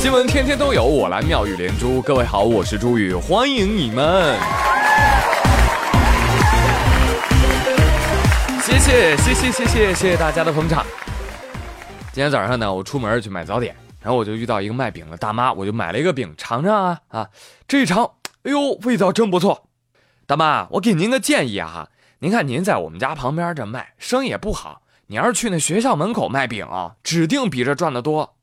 新闻天天都有，我来妙语连珠。各位好，我是朱宇，欢迎你们。谢谢谢谢谢谢谢谢大家的捧场。今天早上呢，我出门去买早点，然后我就遇到一个卖饼的大妈，我就买了一个饼尝尝啊啊，这一尝，哎呦，味道真不错。大妈，我给您个建议啊，您看您在我们家旁边这卖，生意也不好，你要是去那学校门口卖饼啊，指定比这赚的多。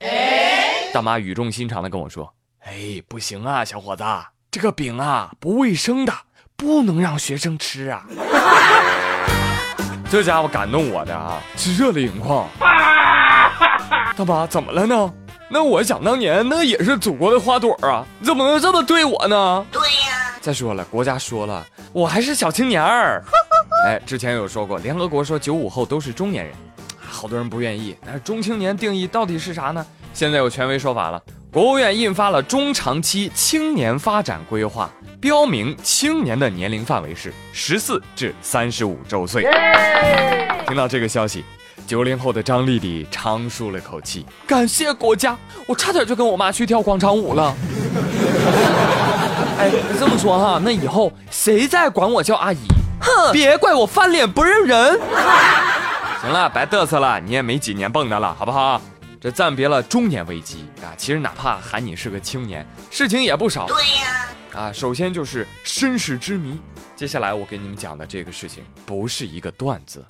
大妈语重心长的跟我说：“哎，不行啊，小伙子，这个饼啊不卫生的，不能让学生吃啊。”这家伙感动我的啊，是热泪盈眶。大妈怎么了呢？那我想当年那也是祖国的花朵啊，怎么能这么对我呢？对呀。再说了，国家说了，我还是小青年儿。哎，之前有说过，联合国说九五后都是中年人，好多人不愿意。那中青年定义到底是啥呢？现在有权威说法了，国务院印发了中长期青年发展规划，标明青年的年龄范围是十四至三十五周岁。听到这个消息，九零后的张丽丽长舒了口气，感谢国家，我差点就跟我妈去跳广场舞了。哎，这么说哈，那以后谁再管我叫阿姨，哼，别怪我翻脸不认人。行了，别嘚瑟了，你也没几年蹦跶了，好不好？这暂别了中年危机啊！其实哪怕喊你是个青年，事情也不少。对呀，啊，首先就是身世之谜。接下来我给你们讲的这个事情不是一个段子。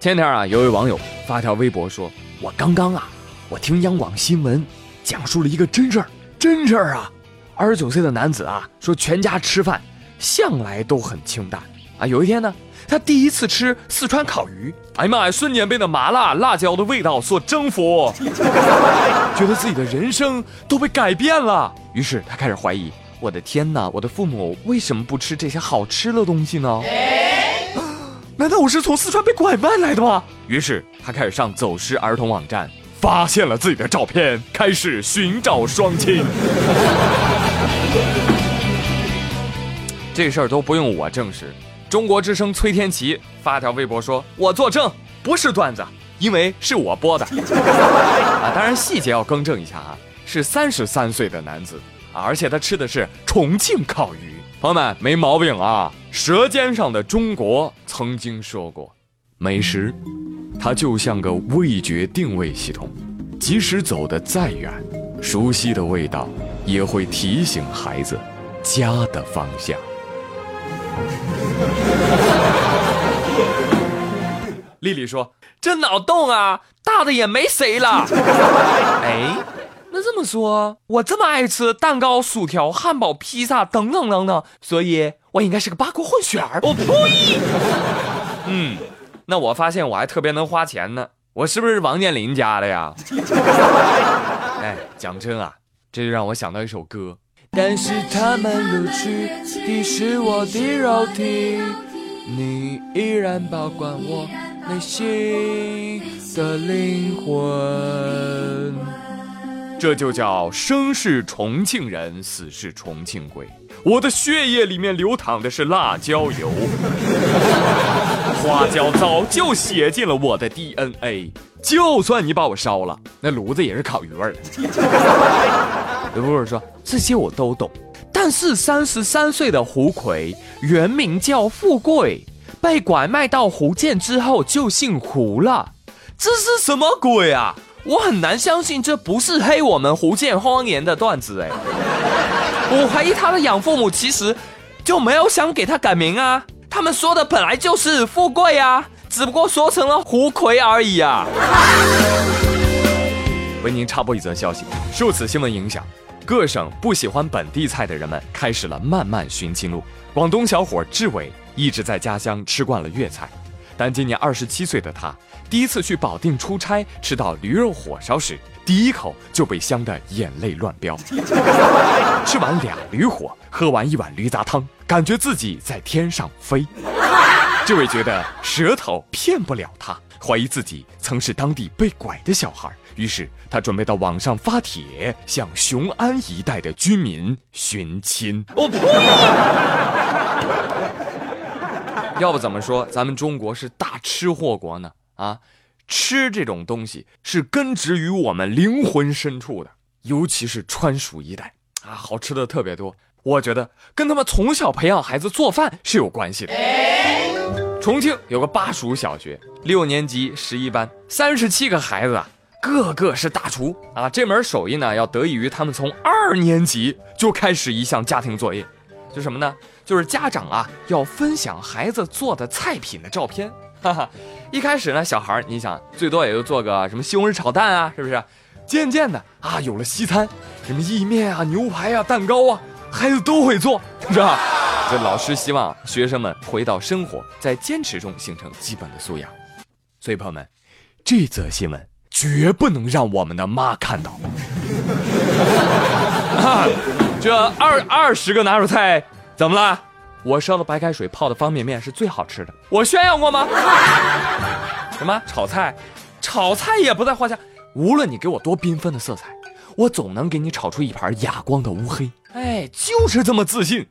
前天啊，有位网友发条微博说：“我刚刚啊，我听央广新闻讲述了一个真事儿，真事儿啊！二十九岁的男子啊，说全家吃饭向来都很清淡啊，有一天呢。”他第一次吃四川烤鱼，哎呀妈呀，瞬间被那麻辣辣椒的味道所征服，觉得自己的人生都被改变了。于是他开始怀疑：我的天哪，我的父母为什么不吃这些好吃的东西呢？难道我是从四川被拐卖来的吗？于是他开始上走失儿童网站，发现了自己的照片，开始寻找双亲。这事儿都不用我证实。中国之声崔天琪发条微博说：“我作证，不是段子，因为是我播的。”啊，当然细节要更正一下啊，是三十三岁的男子啊，而且他吃的是重庆烤鱼。朋友们没毛病啊，《舌尖上的中国》曾经说过，美食，它就像个味觉定位系统，即使走得再远，熟悉的味道也会提醒孩子家的方向。丽丽说：“这脑洞啊，大的也没谁了。”哎，那这么说，我这么爱吃蛋糕、薯条、汉堡、披萨等等等等，所以我应该是个八国混血儿。我呸！嗯，那我发现我还特别能花钱呢，我是不是王健林家的呀？哎，讲真啊，这就让我想到一首歌。但是他们录取的是我的肉体，你依然保管我内心的灵魂。这就叫生是重庆人，死是重庆鬼。我的血液里面流淌的是辣椒油，花椒早就写进了我的 DNA。就算你把我烧了，那炉子也是烤鱼味的。有不是说这些我都懂，但是三十三岁的胡奎原名叫富贵，被拐卖到福建之后就姓胡了，这是什么鬼啊？我很难相信这不是黑我们福建方言的段子哎！我怀疑他的养父母其实就没有想给他改名啊，他们说的本来就是富贵啊，只不过说成了胡奎而已啊。为您插播一则消息，受此新闻影响，各省不喜欢本地菜的人们开始了漫漫寻亲路。广东小伙志伟一直在家乡吃惯了粤菜，但今年二十七岁的他第一次去保定出差，吃到驴肉火烧时，第一口就被香得眼泪乱飙。吃完俩驴火，喝完一碗驴杂汤，感觉自己在天上飞。这位觉得舌头骗不了他。怀疑自己曾是当地被拐的小孩，于是他准备到网上发帖，向雄安一带的居民寻亲。我呸！要不怎么说咱们中国是大吃货国呢？啊，吃这种东西是根植于我们灵魂深处的，尤其是川蜀一带啊，好吃的特别多。我觉得跟他们从小培养孩子做饭是有关系的。重庆有个巴蜀小学，六年级十一班，三十七个孩子啊，个个是大厨啊。这门手艺呢，要得益于他们从二年级就开始一项家庭作业，就什么呢？就是家长啊要分享孩子做的菜品的照片。哈哈，一开始呢，小孩你想最多也就做个什么西红柿炒蛋啊，是不是？渐渐的啊，有了西餐，什么意面啊、牛排啊、蛋糕啊。孩子都会做，是吧？这老师希望学生们回到生活，在坚持中形成基本的素养。所以朋友们，这则新闻绝不能让我们的妈看到。这二二十个拿手菜怎么了？我烧的白开水泡的方便面是最好吃的，我炫耀过吗？什么炒菜？炒菜也不在话下。无论你给我多缤纷的色彩，我总能给你炒出一盘哑光的乌黑。哎，就是这么自信。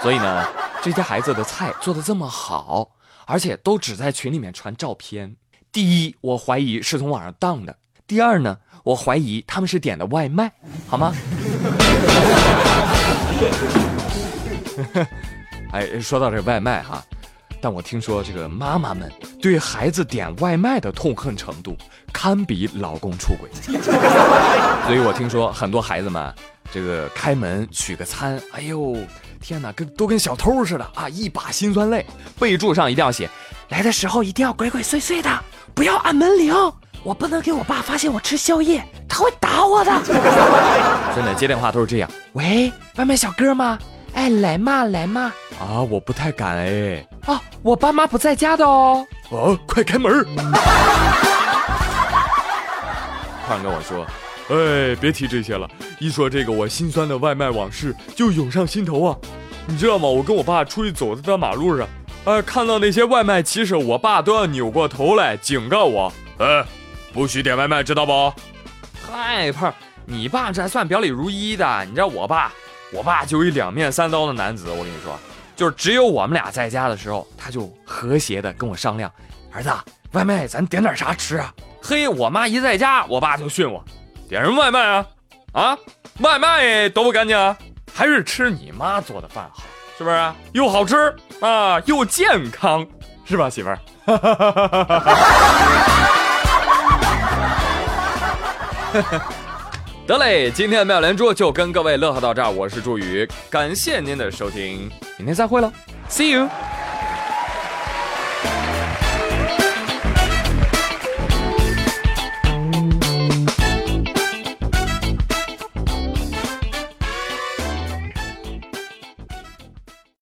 所以呢，这些孩子的菜做的这么好，而且都只在群里面传照片。第一，我怀疑是从网上当的；第二呢，我怀疑他们是点的外卖，好吗？哎，说到这外卖哈。但我听说这个妈妈们对孩子点外卖的痛恨程度，堪比老公出轨。所以我听说很多孩子们，这个开门取个餐，哎呦天哪，跟都跟小偷似的啊！一把辛酸泪，备注上一定要写，来的时候一定要鬼鬼祟祟的，不要按门铃，我不能给我爸发现我吃宵夜，他会打我的。真的接电话都是这样，喂，外卖小哥吗？哎，来嘛来嘛！啊，我不太敢哎。啊，我爸妈不在家的哦。啊，快开门！突然跟我说，哎，别提这些了，一说这个，我心酸的外卖往事就涌上心头啊。你知道吗？我跟我爸出去走在大马路上，哎，看到那些外卖骑手，我爸都要扭过头来警告我，哎，不许点外卖，知道不？嗨，胖，你爸这还算表里如一的，你知道我爸？我爸就一两面三刀的男子，我跟你说，就是只有我们俩在家的时候，他就和谐的跟我商量，儿子，外卖咱点点啥吃啊？嘿，我妈一在家，我爸就训我，点什么外卖啊？啊，外卖都不干净，还是吃你妈做的饭好，是不是？又好吃啊，又健康，是吧，媳妇儿？得嘞，今天的妙连珠就跟各位乐呵到这儿，我是朱宇，感谢您的收听，明天再会喽，See you。